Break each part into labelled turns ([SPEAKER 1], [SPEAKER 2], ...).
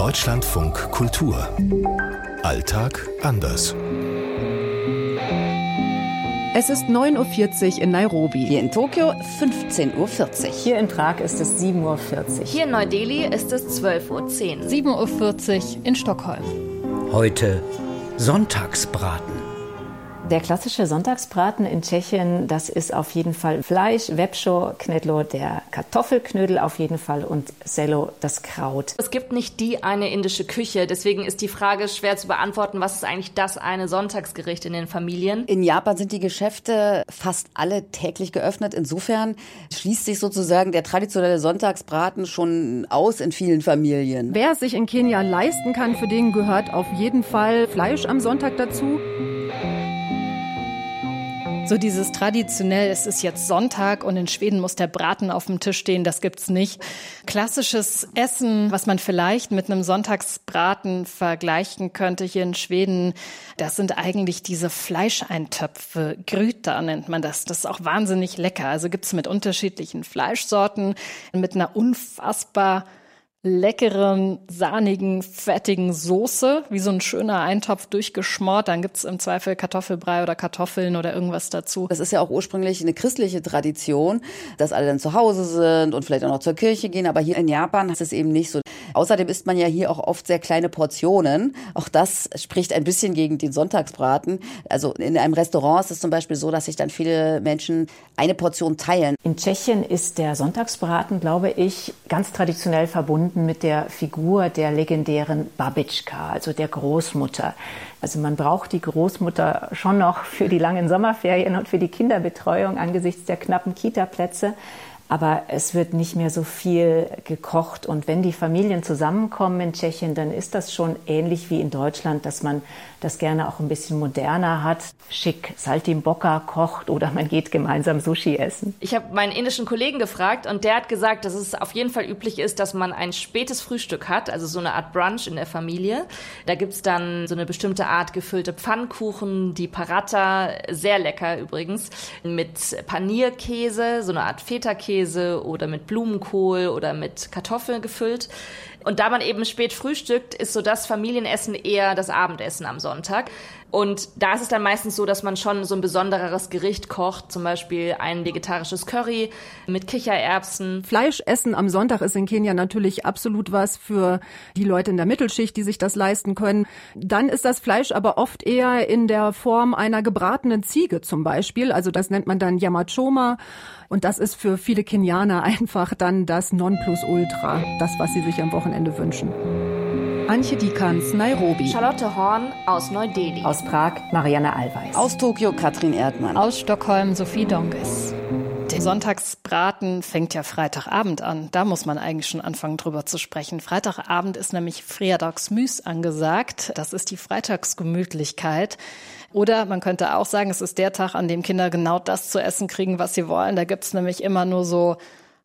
[SPEAKER 1] Deutschlandfunk Kultur. Alltag anders.
[SPEAKER 2] Es ist 9.40 Uhr in Nairobi.
[SPEAKER 3] Hier in Tokio 15.40 Uhr.
[SPEAKER 4] Hier in Prag ist es 7.40 Uhr.
[SPEAKER 5] Hier in Neu-Delhi ist es 12.10 Uhr.
[SPEAKER 6] 7.40 Uhr in Stockholm.
[SPEAKER 7] Heute Sonntagsbraten.
[SPEAKER 4] Der klassische Sonntagsbraten in Tschechien, das ist auf jeden Fall Fleisch, Webscho, Knedlo, der Kartoffelknödel auf jeden Fall und Sello, das Kraut.
[SPEAKER 5] Es gibt nicht die eine indische Küche, deswegen ist die Frage schwer zu beantworten, was ist eigentlich das eine Sonntagsgericht in den Familien?
[SPEAKER 3] In Japan sind die Geschäfte fast alle täglich geöffnet. Insofern schließt sich sozusagen der traditionelle Sonntagsbraten schon aus in vielen Familien.
[SPEAKER 2] Wer es sich in Kenia leisten kann, für den gehört auf jeden Fall Fleisch am Sonntag dazu.
[SPEAKER 6] So dieses traditionell, es ist jetzt Sonntag und in Schweden muss der Braten auf dem Tisch stehen, das gibt's nicht. Klassisches Essen, was man vielleicht mit einem Sonntagsbraten vergleichen könnte hier in Schweden, das sind eigentlich diese Fleischeintöpfe. Grüter nennt man das. Das ist auch wahnsinnig lecker. Also gibt's mit unterschiedlichen Fleischsorten, mit einer unfassbar leckeren, sahnigen, fettigen Soße, wie so ein schöner Eintopf durchgeschmort. Dann gibt's im Zweifel Kartoffelbrei oder Kartoffeln oder irgendwas dazu.
[SPEAKER 3] Das ist ja auch ursprünglich eine christliche Tradition, dass alle dann zu Hause sind und vielleicht auch noch zur Kirche gehen. Aber hier in Japan ist es eben nicht so. Außerdem isst man ja hier auch oft sehr kleine Portionen. Auch das spricht ein bisschen gegen den Sonntagsbraten. Also in einem Restaurant ist es zum Beispiel so, dass sich dann viele Menschen eine Portion teilen.
[SPEAKER 4] In Tschechien ist der Sonntagsbraten, glaube ich, ganz traditionell verbunden mit der Figur der legendären Babitschka, also der Großmutter. Also man braucht die Großmutter schon noch für die langen Sommerferien und für die Kinderbetreuung angesichts der knappen Kita-Plätze aber es wird nicht mehr so viel gekocht. Und wenn die Familien zusammenkommen in Tschechien, dann ist das schon ähnlich wie in Deutschland, dass man das gerne auch ein bisschen moderner hat, schick Saltimbocca kocht oder man geht gemeinsam Sushi essen.
[SPEAKER 5] Ich habe meinen indischen Kollegen gefragt und der hat gesagt, dass es auf jeden Fall üblich ist, dass man ein spätes Frühstück hat, also so eine Art Brunch in der Familie. Da gibt's dann so eine bestimmte Art gefüllte Pfannkuchen, die Paratha, sehr lecker übrigens, mit Panierkäse, so eine Art Feta-Käse Käse oder mit Blumenkohl oder mit Kartoffeln gefüllt. Und da man eben spät frühstückt, ist so das Familienessen eher das Abendessen am Sonntag. Und da ist es dann meistens so, dass man schon so ein besondereres Gericht kocht, zum Beispiel ein vegetarisches Curry mit Kichererbsen.
[SPEAKER 2] Fleischessen am Sonntag ist in Kenia natürlich absolut was für die Leute in der Mittelschicht, die sich das leisten können. Dann ist das Fleisch aber oft eher in der Form einer gebratenen Ziege zum Beispiel. Also das nennt man dann Yamachoma. Und das ist für viele Kenianer einfach dann das Nonplusultra, das, was sie sich am Wochenende wünschen. Antje Dikans, Nairobi.
[SPEAKER 5] Charlotte Horn aus Neu-Delhi.
[SPEAKER 4] Aus Prag Marianne Allweis.
[SPEAKER 3] Aus Tokio Katrin Erdmann.
[SPEAKER 6] Aus Stockholm Sophie Donges. Der Sonntagsbraten fängt ja Freitagabend an. Da muss man eigentlich schon anfangen, drüber zu sprechen. Freitagabend ist nämlich Freitagsmüs angesagt. Das ist die Freitagsgemütlichkeit. Oder man könnte auch sagen, es ist der Tag, an dem Kinder genau das zu essen kriegen, was sie wollen. Da gibt's nämlich immer nur so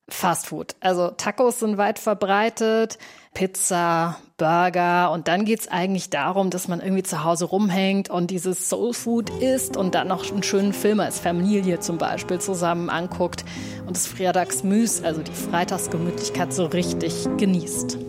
[SPEAKER 6] Fast Food. Also Tacos sind weit verbreitet, Pizza, Burger und dann geht's eigentlich darum, dass man irgendwie zu Hause rumhängt und dieses Soul Food isst und dann noch einen schönen Film als Familie zum Beispiel zusammen anguckt und das Freitagsmüs, also die Freitagsgemütlichkeit so richtig genießt.